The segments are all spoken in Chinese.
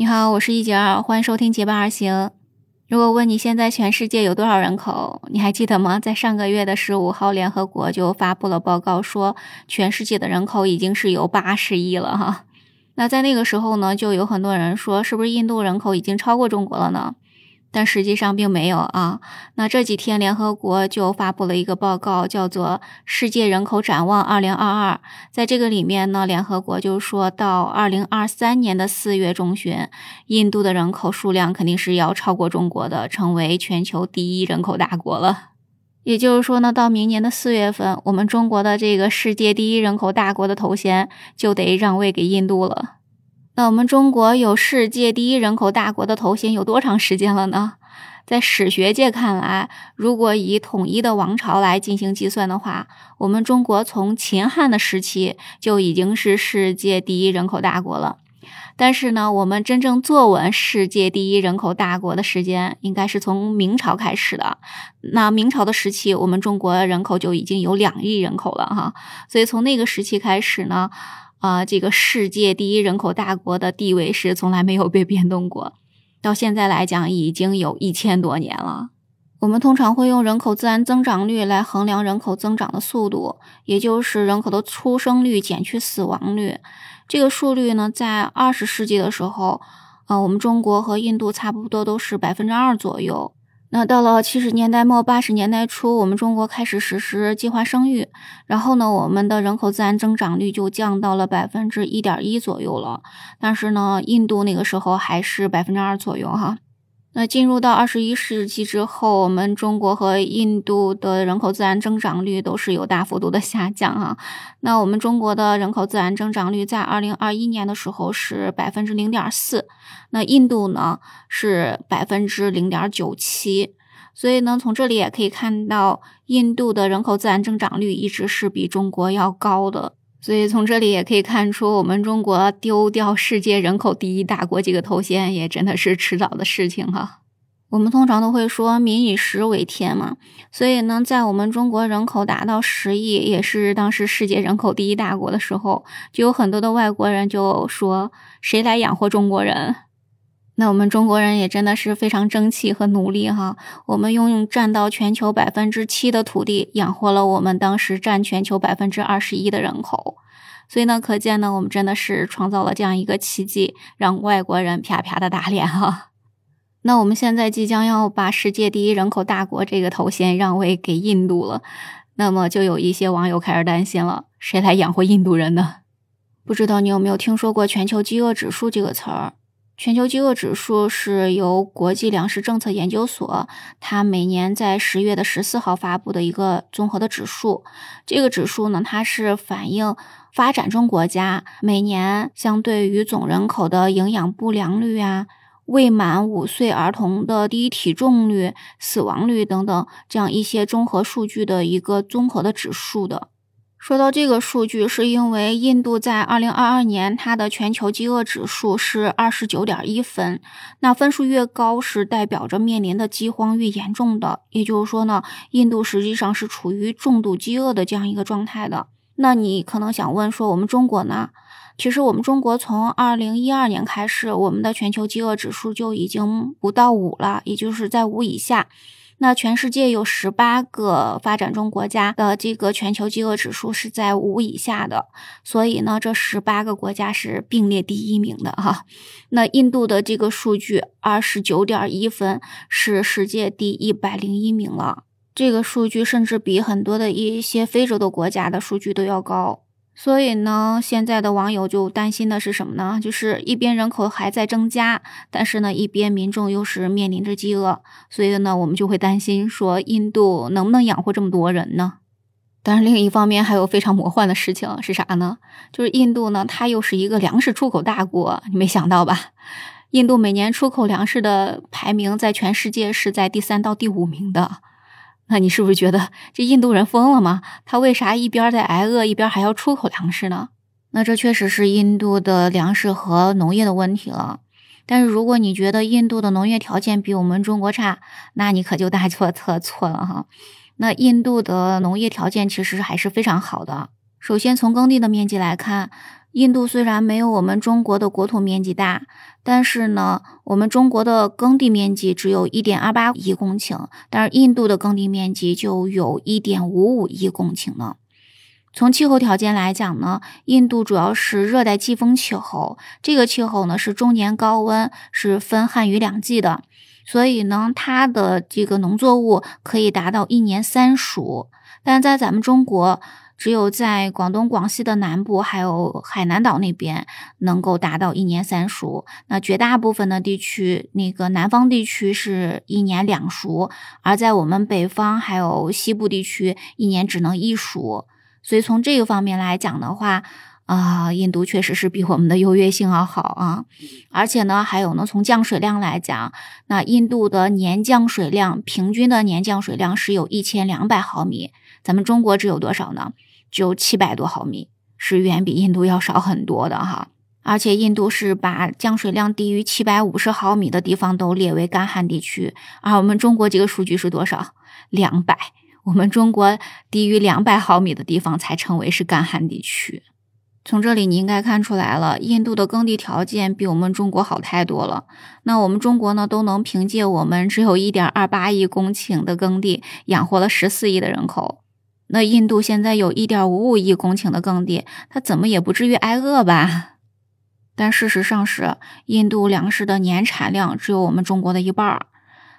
你好，我是一九二，欢迎收听结伴而行。如果问你现在全世界有多少人口，你还记得吗？在上个月的十五号，联合国就发布了报告，说全世界的人口已经是有八十亿了哈。那在那个时候呢，就有很多人说，是不是印度人口已经超过中国了呢？但实际上并没有啊。那这几天联合国就发布了一个报告，叫做《世界人口展望2022》。在这个里面呢，联合国就说到2023年的四月中旬，印度的人口数量肯定是要超过中国的，成为全球第一人口大国了。也就是说呢，到明年的四月份，我们中国的这个世界第一人口大国的头衔就得让位给印度了。那我们中国有世界第一人口大国的头衔有多长时间了呢？在史学界看来，如果以统一的王朝来进行计算的话，我们中国从秦汉的时期就已经是世界第一人口大国了。但是呢，我们真正坐稳世界第一人口大国的时间，应该是从明朝开始的。那明朝的时期，我们中国人口就已经有两亿人口了哈。所以从那个时期开始呢。啊，这个世界第一人口大国的地位是从来没有被变动过，到现在来讲已经有一千多年了。我们通常会用人口自然增长率来衡量人口增长的速度，也就是人口的出生率减去死亡率。这个数率呢，在二十世纪的时候，啊，我们中国和印度差不多都是百分之二左右。那到了七十年代末八十年代初，我们中国开始实施计划生育，然后呢，我们的人口自然增长率就降到了百分之一点一左右了。但是呢，印度那个时候还是百分之二左右哈。那进入到二十一世纪之后，我们中国和印度的人口自然增长率都是有大幅度的下降啊。那我们中国的人口自然增长率在二零二一年的时候是百分之零点四，那印度呢是百分之零点九七。所以呢，从这里也可以看到，印度的人口自然增长率一直是比中国要高的。所以从这里也可以看出，我们中国丢掉世界人口第一大国这个头衔，也真的是迟早的事情哈。我们通常都会说“民以食为天”嘛，所以呢，在我们中国人口达到十亿，也是当时世界人口第一大国的时候，就有很多的外国人就说：“谁来养活中国人？”那我们中国人也真的是非常争气和努力哈，我们用占到全球百分之七的土地养活了我们当时占全球百分之二十一的人口，所以呢，可见呢，我们真的是创造了这样一个奇迹，让外国人啪啪的打脸哈。那我们现在即将要把世界第一人口大国这个头衔让位给印度了，那么就有一些网友开始担心了，谁来养活印度人呢？不知道你有没有听说过全球饥饿指数这个词儿？全球饥饿指数是由国际粮食政策研究所，它每年在十月的十四号发布的一个综合的指数。这个指数呢，它是反映发展中国家每年相对于总人口的营养不良率啊、未满五岁儿童的低体重率、死亡率等等这样一些综合数据的一个综合的指数的。说到这个数据，是因为印度在二零二二年它的全球饥饿指数是二十九点一分，那分数越高，是代表着面临的饥荒越严重的。也就是说呢，印度实际上是处于重度饥饿的这样一个状态的。那你可能想问说，我们中国呢？其实我们中国从二零一二年开始，我们的全球饥饿指数就已经不到五了，也就是在五以下。那全世界有十八个发展中国家的这个全球饥饿指数是在五以下的，所以呢，这十八个国家是并列第一名的哈。那印度的这个数据二十九点一分是世界第一百零一名了，这个数据甚至比很多的一些非洲的国家的数据都要高。所以呢，现在的网友就担心的是什么呢？就是一边人口还在增加，但是呢，一边民众又是面临着饥饿，所以呢，我们就会担心说，印度能不能养活这么多人呢？但是另一方面，还有非常魔幻的事情是啥呢？就是印度呢，它又是一个粮食出口大国，你没想到吧？印度每年出口粮食的排名在全世界是在第三到第五名的。那你是不是觉得这印度人疯了吗？他为啥一边在挨饿，一边还要出口粮食呢？那这确实是印度的粮食和农业的问题了。但是如果你觉得印度的农业条件比我们中国差，那你可就大错特错了哈。那印度的农业条件其实还是非常好的。首先从耕地的面积来看，印度虽然没有我们中国的国土面积大，但是呢，我们中国的耕地面积只有一点二八亿公顷，但是印度的耕地面积就有一点五五亿公顷呢。从气候条件来讲呢，印度主要是热带季风气候，这个气候呢是终年高温，是分旱雨两季的，所以呢，它的这个农作物可以达到一年三熟，但在咱们中国。只有在广东、广西的南部，还有海南岛那边，能够达到一年三熟。那绝大部分的地区，那个南方地区是一年两熟，而在我们北方还有西部地区，一年只能一熟。所以从这个方面来讲的话，啊，印度确实是比我们的优越性要好啊。而且呢，还有呢，从降水量来讲，那印度的年降水量平均的年降水量是有一千两百毫米，咱们中国只有多少呢？只有七百多毫米，是远比印度要少很多的哈。而且印度是把降水量低于七百五十毫米的地方都列为干旱地区，而我们中国这个数据是多少？两百。我们中国低于两百毫米的地方才称为是干旱地区。从这里你应该看出来了，印度的耕地条件比我们中国好太多了。那我们中国呢，都能凭借我们只有一点二八亿公顷的耕地，养活了十四亿的人口。那印度现在有一点五五亿公顷的耕地，它怎么也不至于挨饿吧？但事实上是，印度粮食的年产量只有我们中国的一半。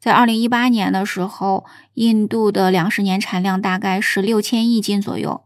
在二零一八年的时候，印度的粮食年产量大概是六千亿斤左右，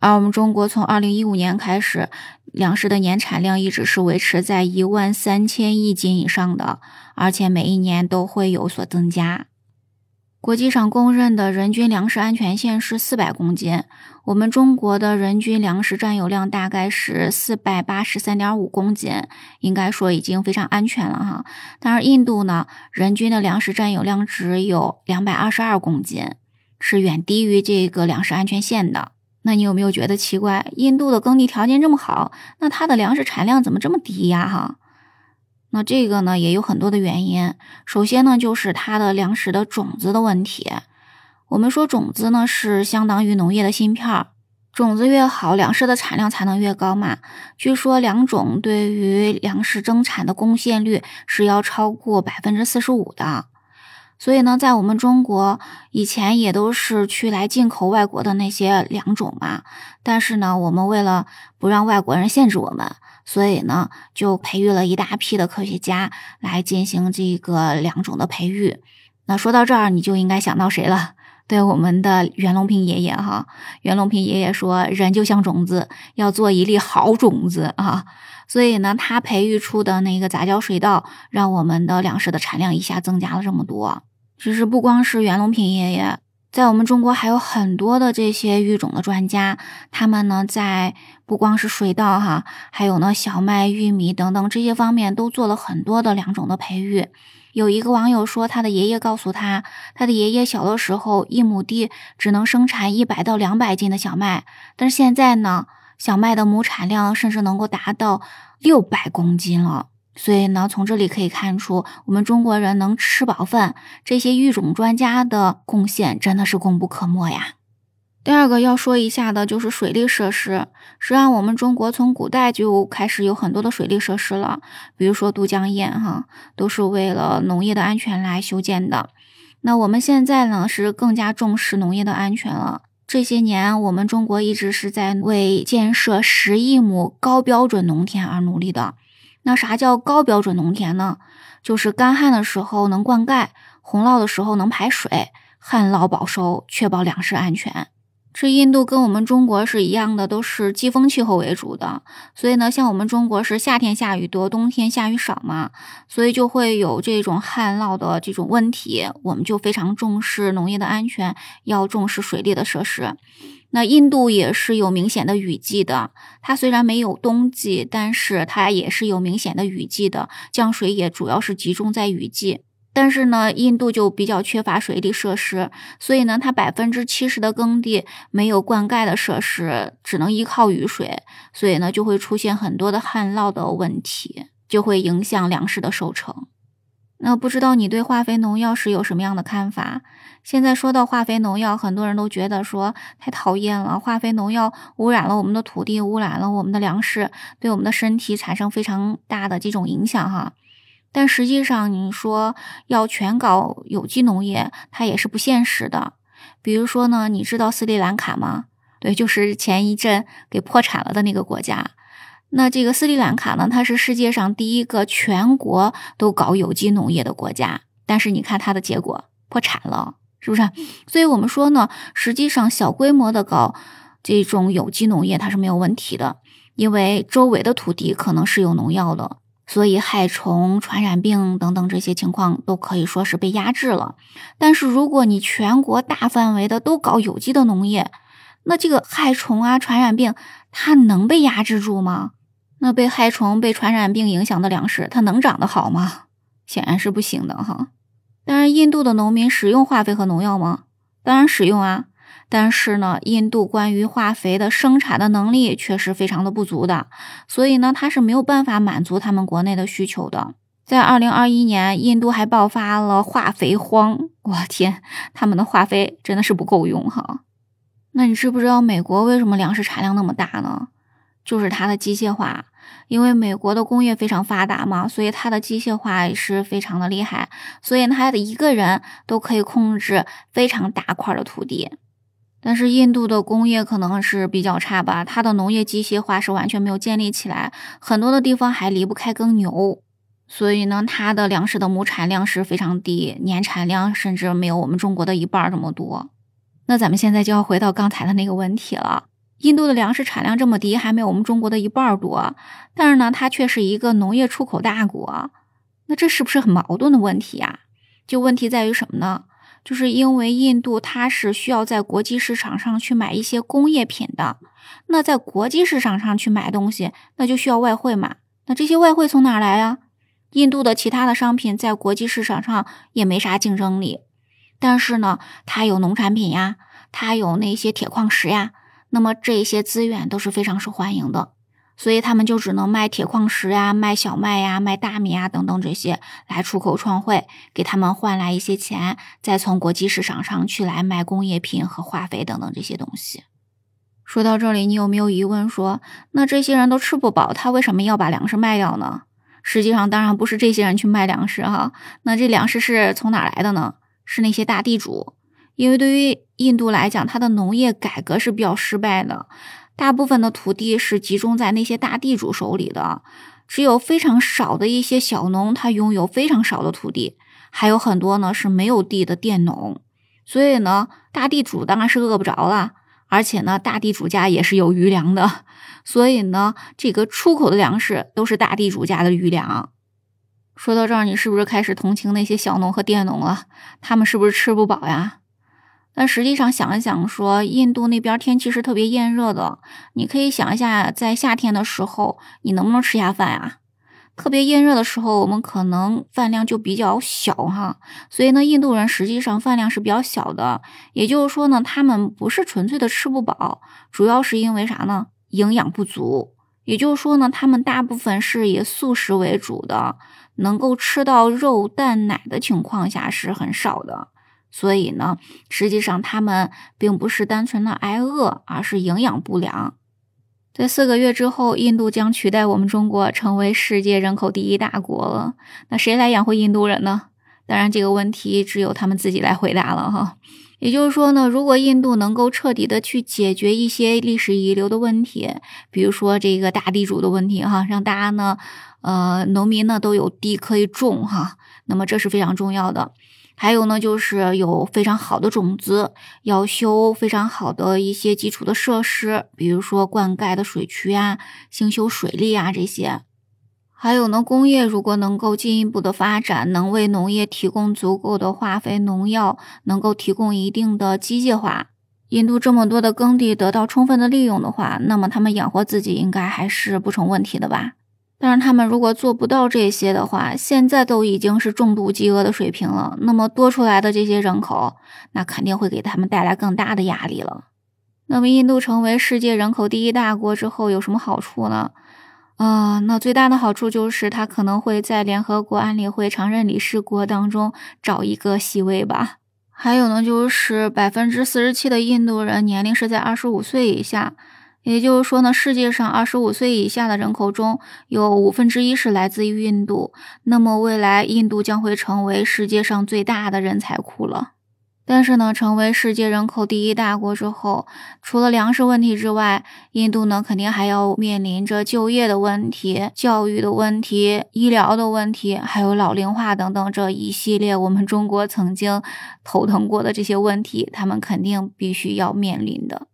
而我们中国从二零一五年开始，粮食的年产量一直是维持在一万三千亿斤以上的，而且每一年都会有所增加。国际上公认的人均粮食安全线是四百公斤，我们中国的人均粮食占有量大概是四百八十三点五公斤，应该说已经非常安全了哈。但是印度呢，人均的粮食占有量只有两百二十二公斤，是远低于这个粮食安全线的。那你有没有觉得奇怪？印度的耕地条件这么好，那它的粮食产量怎么这么低呀？哈？那这个呢也有很多的原因。首先呢，就是它的粮食的种子的问题。我们说种子呢是相当于农业的芯片，种子越好，粮食的产量才能越高嘛。据说良种对于粮食增产的贡献率是要超过百分之四十五的。所以呢，在我们中国以前也都是去来进口外国的那些良种嘛。但是呢，我们为了不让外国人限制我们。所以呢，就培育了一大批的科学家来进行这个两种的培育。那说到这儿，你就应该想到谁了？对，我们的袁隆平爷爷哈。袁隆平爷爷说：“人就像种子，要做一粒好种子啊。”所以呢，他培育出的那个杂交水稻，让我们的粮食的产量一下增加了这么多。其实不光是袁隆平爷爷。在我们中国还有很多的这些育种的专家，他们呢在不光是水稻哈，还有呢小麦、玉米等等这些方面都做了很多的良种的培育。有一个网友说，他的爷爷告诉他，他的爷爷小的时候一亩地只能生产一百到两百斤的小麦，但是现在呢，小麦的亩产量甚至能够达到六百公斤了。所以呢，从这里可以看出，我们中国人能吃饱饭，这些育种专家的贡献真的是功不可没呀。第二个要说一下的就是水利设施。实际上，我们中国从古代就开始有很多的水利设施了，比如说都江堰，哈，都是为了农业的安全来修建的。那我们现在呢，是更加重视农业的安全了。这些年，我们中国一直是在为建设十亿亩高标准农田而努力的。那啥叫高标准农田呢？就是干旱的时候能灌溉，洪涝的时候能排水，旱涝保收，确保粮食安全。这印度跟我们中国是一样的，都是季风气候为主的。所以呢，像我们中国是夏天下雨多，冬天下雨少嘛，所以就会有这种旱涝的这种问题。我们就非常重视农业的安全，要重视水利的设施。那印度也是有明显的雨季的，它虽然没有冬季，但是它也是有明显的雨季的，降水也主要是集中在雨季。但是呢，印度就比较缺乏水利设施，所以呢，它百分之七十的耕地没有灌溉的设施，只能依靠雨水，所以呢，就会出现很多的旱涝的问题，就会影响粮食的收成。那不知道你对化肥农药是有什么样的看法？现在说到化肥农药，很多人都觉得说太讨厌了，化肥农药污染了我们的土地，污染了我们的粮食，对我们的身体产生非常大的这种影响哈。但实际上，你说要全搞有机农业，它也是不现实的。比如说呢，你知道斯里兰卡吗？对，就是前一阵给破产了的那个国家。那这个斯里兰卡呢，它是世界上第一个全国都搞有机农业的国家，但是你看它的结果，破产了，是不是？所以我们说呢，实际上小规模的搞这种有机农业它是没有问题的，因为周围的土地可能是有农药的，所以害虫、传染病等等这些情况都可以说是被压制了。但是如果你全国大范围的都搞有机的农业，那这个害虫啊、传染病它能被压制住吗？那被害虫、被传染病影响的粮食，它能长得好吗？显然是不行的哈。当然，印度的农民使用化肥和农药吗？当然使用啊。但是呢，印度关于化肥的生产的能力却是非常的不足的，所以呢，它是没有办法满足他们国内的需求的。在二零二一年，印度还爆发了化肥荒。我天，他们的化肥真的是不够用哈。那你知不知道美国为什么粮食产量那么大呢？就是它的机械化，因为美国的工业非常发达嘛，所以它的机械化是非常的厉害，所以它的一个人都可以控制非常大块的土地。但是印度的工业可能是比较差吧，它的农业机械化是完全没有建立起来，很多的地方还离不开耕牛，所以呢，它的粮食的亩产量是非常低，年产量甚至没有我们中国的一半这么多。那咱们现在就要回到刚才的那个问题了。印度的粮食产量这么低，还没有我们中国的一半多，但是呢，它却是一个农业出口大国，那这是不是很矛盾的问题呀？就问题在于什么呢？就是因为印度它是需要在国际市场上去买一些工业品的，那在国际市场上去买东西，那就需要外汇嘛。那这些外汇从哪来呀？印度的其他的商品在国际市场上也没啥竞争力，但是呢，它有农产品呀，它有那些铁矿石呀。那么这些资源都是非常受欢迎的，所以他们就只能卖铁矿石呀、卖小麦呀、卖大米啊等等这些来出口创汇，给他们换来一些钱，再从国际市场上去来卖工业品和化肥等等这些东西。说到这里，你有没有疑问？说那这些人都吃不饱，他为什么要把粮食卖掉呢？实际上，当然不是这些人去卖粮食哈，那这粮食是从哪来的呢？是那些大地主。因为对于印度来讲，它的农业改革是比较失败的，大部分的土地是集中在那些大地主手里的，只有非常少的一些小农，他拥有非常少的土地，还有很多呢是没有地的佃农，所以呢，大地主当然是饿不着了，而且呢，大地主家也是有余粮的，所以呢，这个出口的粮食都是大地主家的余粮。说到这儿，你是不是开始同情那些小农和佃农了？他们是不是吃不饱呀？但实际上想一想，说印度那边天气是特别炎热的，你可以想一下，在夏天的时候，你能不能吃下饭啊？特别炎热的时候，我们可能饭量就比较小哈。所以呢，印度人实际上饭量是比较小的，也就是说呢，他们不是纯粹的吃不饱，主要是因为啥呢？营养不足。也就是说呢，他们大部分是以素食为主的，能够吃到肉、蛋、奶的情况下是很少的。所以呢，实际上他们并不是单纯的挨饿，而是营养不良。在四个月之后，印度将取代我们中国成为世界人口第一大国了。那谁来养活印度人呢？当然，这个问题只有他们自己来回答了哈。也就是说呢，如果印度能够彻底的去解决一些历史遗留的问题，比如说这个大地主的问题哈，让大家呢，呃，农民呢都有地可以种哈，那么这是非常重要的。还有呢，就是有非常好的种子，要修非常好的一些基础的设施，比如说灌溉的水渠啊、兴修水利啊这些。还有呢，工业如果能够进一步的发展，能为农业提供足够的化肥、农药，能够提供一定的机械化，印度这么多的耕地得到充分的利用的话，那么他们养活自己应该还是不成问题的吧。但是他们如果做不到这些的话，现在都已经是重度饥饿的水平了。那么多出来的这些人口，那肯定会给他们带来更大的压力了。那么印度成为世界人口第一大国之后有什么好处呢？啊，那最大的好处就是他可能会在联合国安理会常任理事国当中找一个席位吧。还有呢，就是百分之四十七的印度人年龄是在二十五岁以下，也就是说呢，世界上二十五岁以下的人口中有五分之一是来自于印度。那么未来印度将会成为世界上最大的人才库了。但是呢，成为世界人口第一大国之后，除了粮食问题之外，印度呢肯定还要面临着就业的问题、教育的问题、医疗的问题，还有老龄化等等这一系列我们中国曾经头疼过的这些问题，他们肯定必须要面临的。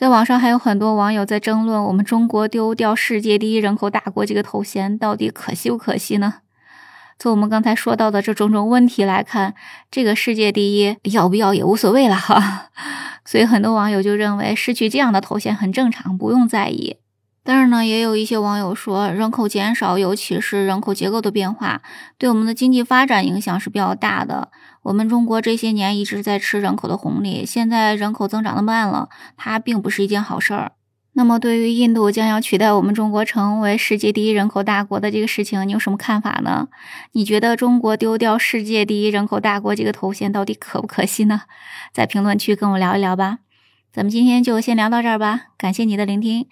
在网上还有很多网友在争论，我们中国丢掉世界第一人口大国这个头衔到底可惜不可惜呢？从我们刚才说到的这种种问题来看，这个世界第一要不要也无所谓了哈。所以很多网友就认为失去这样的头衔很正常，不用在意。但是呢，也有一些网友说，人口减少，尤其是人口结构的变化，对我们的经济发展影响是比较大的。我们中国这些年一直在吃人口的红利，现在人口增长的慢了，它并不是一件好事儿。那么，对于印度将要取代我们中国成为世界第一人口大国的这个事情，你有什么看法呢？你觉得中国丢掉世界第一人口大国这个头衔到底可不可惜呢？在评论区跟我聊一聊吧。咱们今天就先聊到这儿吧，感谢你的聆听，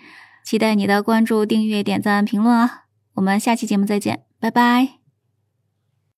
期待你的关注、订阅、点赞、评论啊！我们下期节目再见，拜拜。